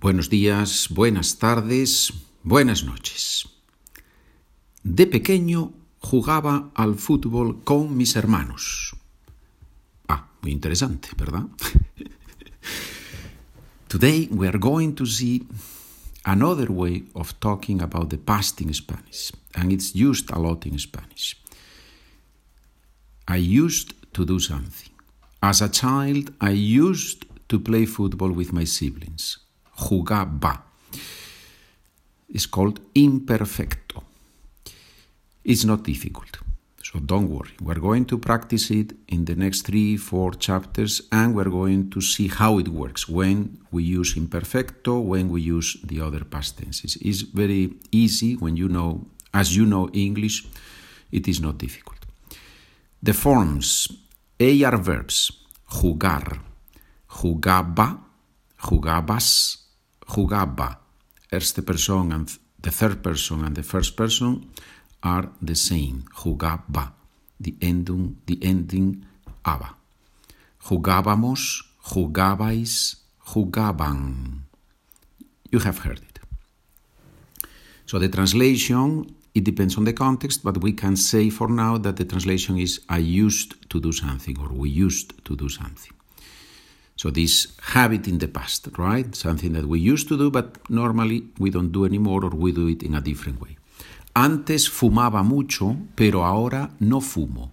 Buenos días, buenas tardes, buenas noches. De pequeño jugaba al fútbol con mis hermanos. Ah, muy interesante, ¿verdad? Today we are going to see another way of talking about the past in Spanish, and it's used a lot in Spanish. I used to do something. As a child, I used to play football with my siblings. Jugaba. It's called imperfecto. It's not difficult. So don't worry. We're going to practice it in the next three, four chapters, and we're going to see how it works when we use imperfecto, when we use the other past tenses. It's very easy when you know, as you know English, it is not difficult. The forms AR verbs. Jugar, jugaba, jugabas, jugaba. Erste person and the third person and the first person are the same. Jugaba. The ending, the ending aba. Jugábamos, jugabais, jugaban. You have heard it. So the translation, it depends on the context, but we can say for now that the translation is I used to do something or we used to do something. So this habit in the past, right? Something that we used to do, but normally we don't do anymore or we do it in a different way. Antes fumaba mucho, pero ahora no fumo.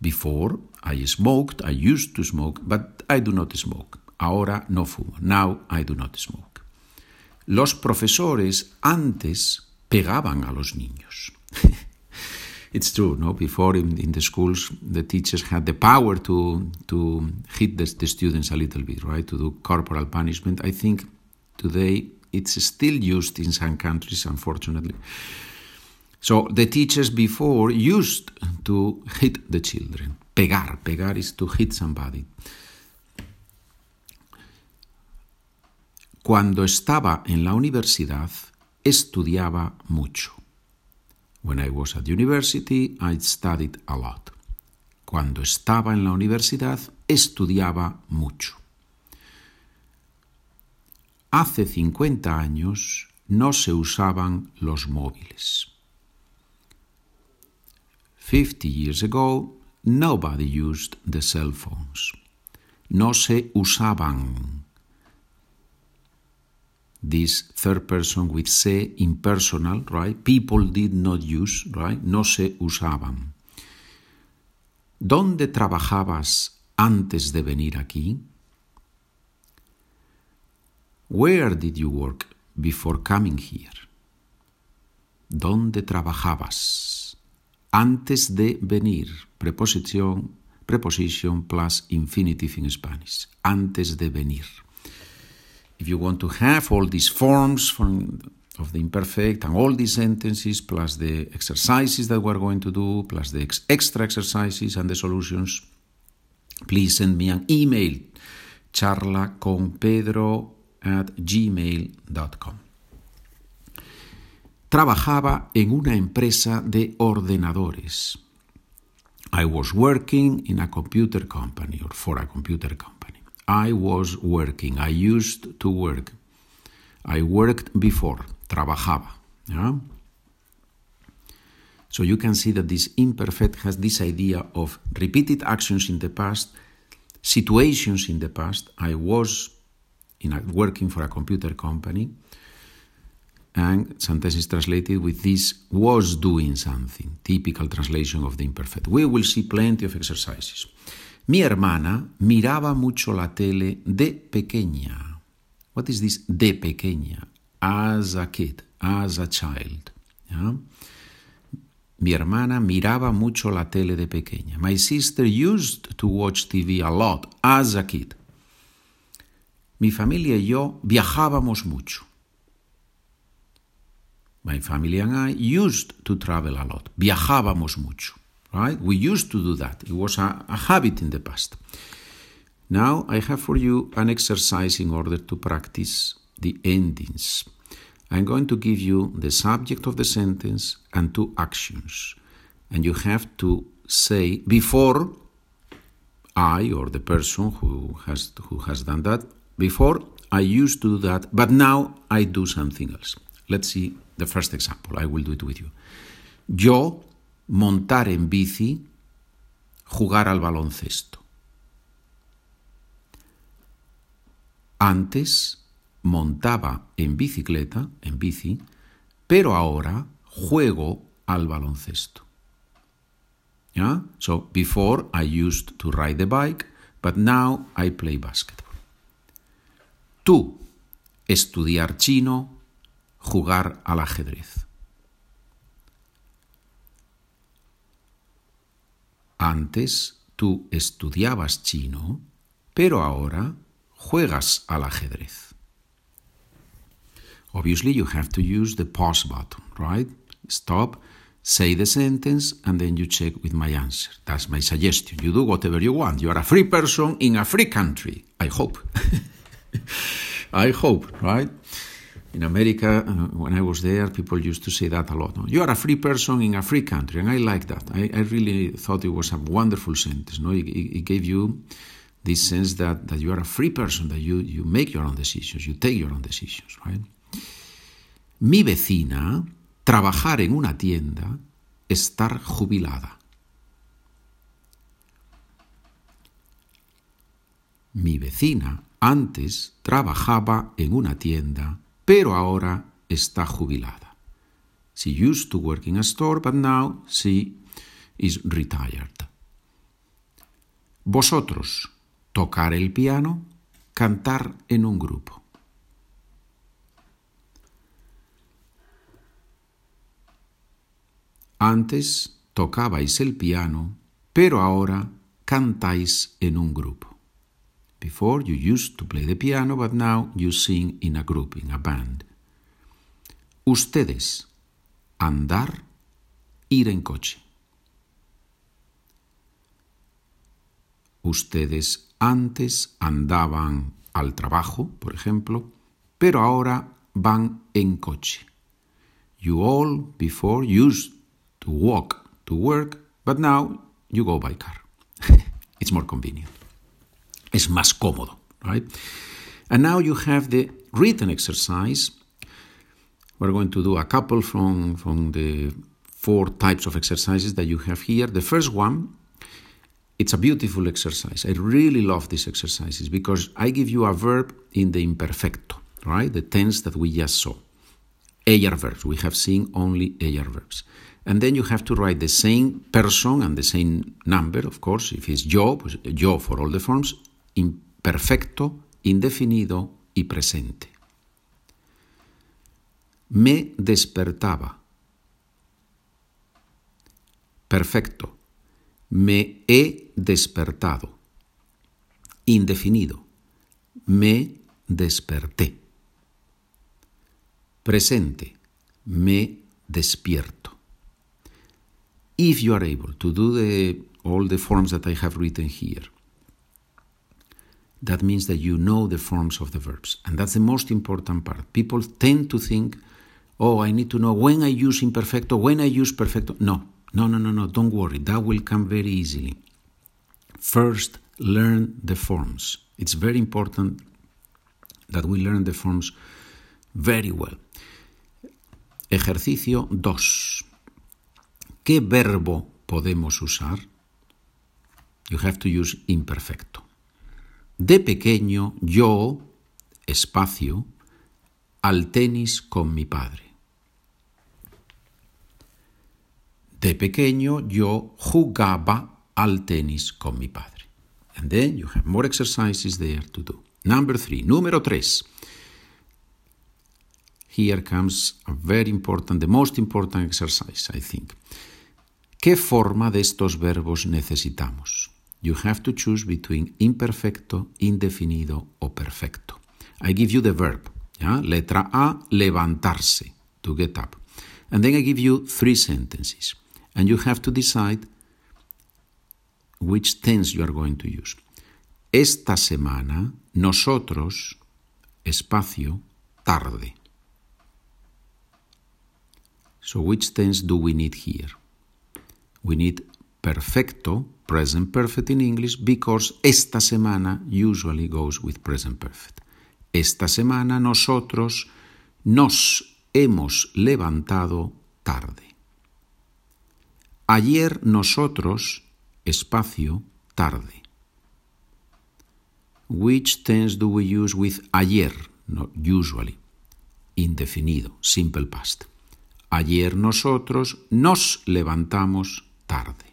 Before I smoked, I used to smoke, but I do not smoke. Ahora no fumo. Now I do not smoke. Los profesores antes pegaban a los niños. it's true, no? Before in, in, the schools, the teachers had the power to to hit the, the students a little bit, right? To do corporal punishment. I think today it's still used in some countries, unfortunately. So the teachers before used to hit the children. Pegar, pegar is to hit somebody. Cuando estaba en la universidad, estudiaba mucho. When I was at university, I studied a lot. Cuando estaba en la universidad, estudiaba mucho. Hace 50 años no se usaban los móviles. 50 years ago, nobody used the cell phones. No se usaban. This third person with se impersonal, right? People did not use, right? No se usaban. ¿Dónde trabajabas antes de venir aquí? Where did you work before coming here? ¿Dónde trabajabas? Antes de venir, preposición, preposition plus infinitive in Spanish. Antes de venir. If you want to have all these forms from, of the imperfect and all these sentences, plus the exercises that we're going to do, plus the ex extra exercises and the solutions, please send me an email charlaconpedro at gmail.com. Trabajaba en una empresa de ordenadores. I was working in a computer company or for a computer company. I was working. I used to work. I worked before. Trabajaba. Yeah? So you can see that this imperfect has this idea of repeated actions in the past, situations in the past. I was in a, working for a computer company, and sometimes it's translated with this was doing something, typical translation of the imperfect. We will see plenty of exercises. Mi hermana miraba mucho la tele de pequeña. What is this de pequeña? As a kid, as a child. Mi hermana miraba mucho la tele de pequeña. My sister used to watch TV a lot as a kid. Mi familia y yo viajábamos mucho. My family and I used to travel a lot. Viajábamos mucho. Right? We used to do that. It was a, a habit in the past. Now I have for you an exercise in order to practice the endings. I'm going to give you the subject of the sentence and two actions. And you have to say before I or the person who has who has done that before I used to do that, but now I do something else. Let's see the first example. I will do it with you. Yo montar en bici, jugar al baloncesto. Antes montaba en bicicleta, en bici, pero ahora juego al baloncesto. So before I used to ride the bike, but now I play basketball. Tú, estudiar chino, jugar al ajedrez. Antes tú estudiabas chino, pero ahora juegas al ajedrez. Obviously, you have to use the pause button, right? Stop, say the sentence, and then you check with my answer. That's my suggestion. You do whatever you want. You are a free person in a free country. I hope. I hope, right? In America, uh, when I was there, people used to say that a lot. No? You are a free person in a free country, and I like that. I, I really thought it was a wonderful sentence. No, it, it, gave you this sense that, that you are a free person, that you, you make your own decisions, you take your own decisions, right? Mi vecina, trabajar en una tienda, estar jubilada. Mi vecina antes trabajaba en una tienda pero ahora está jubilada. She used to work in a store, but now she is retired. Vosotros, tocar el piano, cantar en un grupo. Antes tocabais el piano, pero ahora cantáis en un grupo. Before you used to play the piano, but now you sing in a group, in a band. Ustedes, andar, ir en coche. Ustedes antes andaban al trabajo, por ejemplo, pero ahora van en coche. You all before used to walk to work, but now you go by car. it's more convenient. Es más cómodo, right? And now you have the written exercise. We're going to do a couple from, from the four types of exercises that you have here. The first one, it's a beautiful exercise. I really love these exercises because I give you a verb in the imperfecto, right? The tense that we just saw. AR verbs. We have seen only AR verbs. And then you have to write the same person and the same number, of course. If it's yo, yo for all the forms, imperfecto, indefinido y presente. Me despertaba. Perfecto. Me he despertado. Indefinido. Me desperté. Presente. Me despierto. If you are able to do the, all the forms that I have written here, that means that you know the forms of the verbs. And that's the most important part. People tend to think, oh, I need to know when I use imperfecto, when I use perfecto. No, no, no, no, no, don't worry. That will come very easily. First, learn the forms. It's very important that we learn the forms very well. Ejercicio 2. ¿Qué verbo podemos usar? You have to use imperfecto. De pequeño yo, espacio, al tenis con mi padre. De pequeño yo jugaba al tenis con mi padre. And then you have more exercises there to do. Number three. Número tres. Here comes a very important, the most important exercise, I think. ¿Qué forma de estos verbos necesitamos? You have to choose between imperfecto, indefinido o perfecto. I give you the verb. Yeah? Letra A, levantarse, to get up. And then I give you three sentences. And you have to decide which tense you are going to use. Esta semana, nosotros, espacio, tarde. So which tense do we need here? We need perfecto, present perfect in English, because esta semana usually goes with present perfect. Esta semana nosotros nos hemos levantado tarde. Ayer nosotros, espacio, tarde. Which tense do we use with ayer? Not usually. Indefinido, simple past. Ayer nosotros nos levantamos tarde.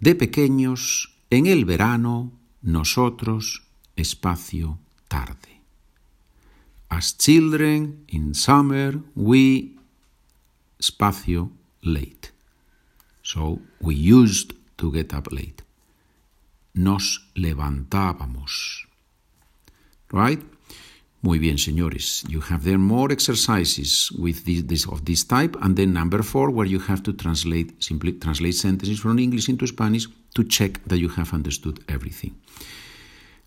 De pequeños, en el verano, nosotros, espacio, tarde. As children, in summer, we, espacio, late. So, we used to get up late. Nos levantábamos. Right? Muy bien, señores. You have there more exercises with this, this, of this type, and then number four, where you have to translate simply translate sentences from English into Spanish to check that you have understood everything.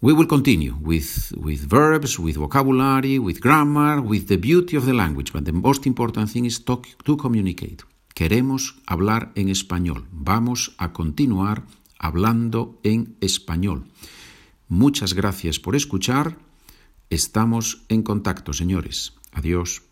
We will continue with, with verbs, with vocabulary, with grammar, with the beauty of the language, but the most important thing is talk, to communicate. Queremos hablar en español. Vamos a continuar hablando en español. Muchas gracias por escuchar. Estamos en contacto, señores. Adiós.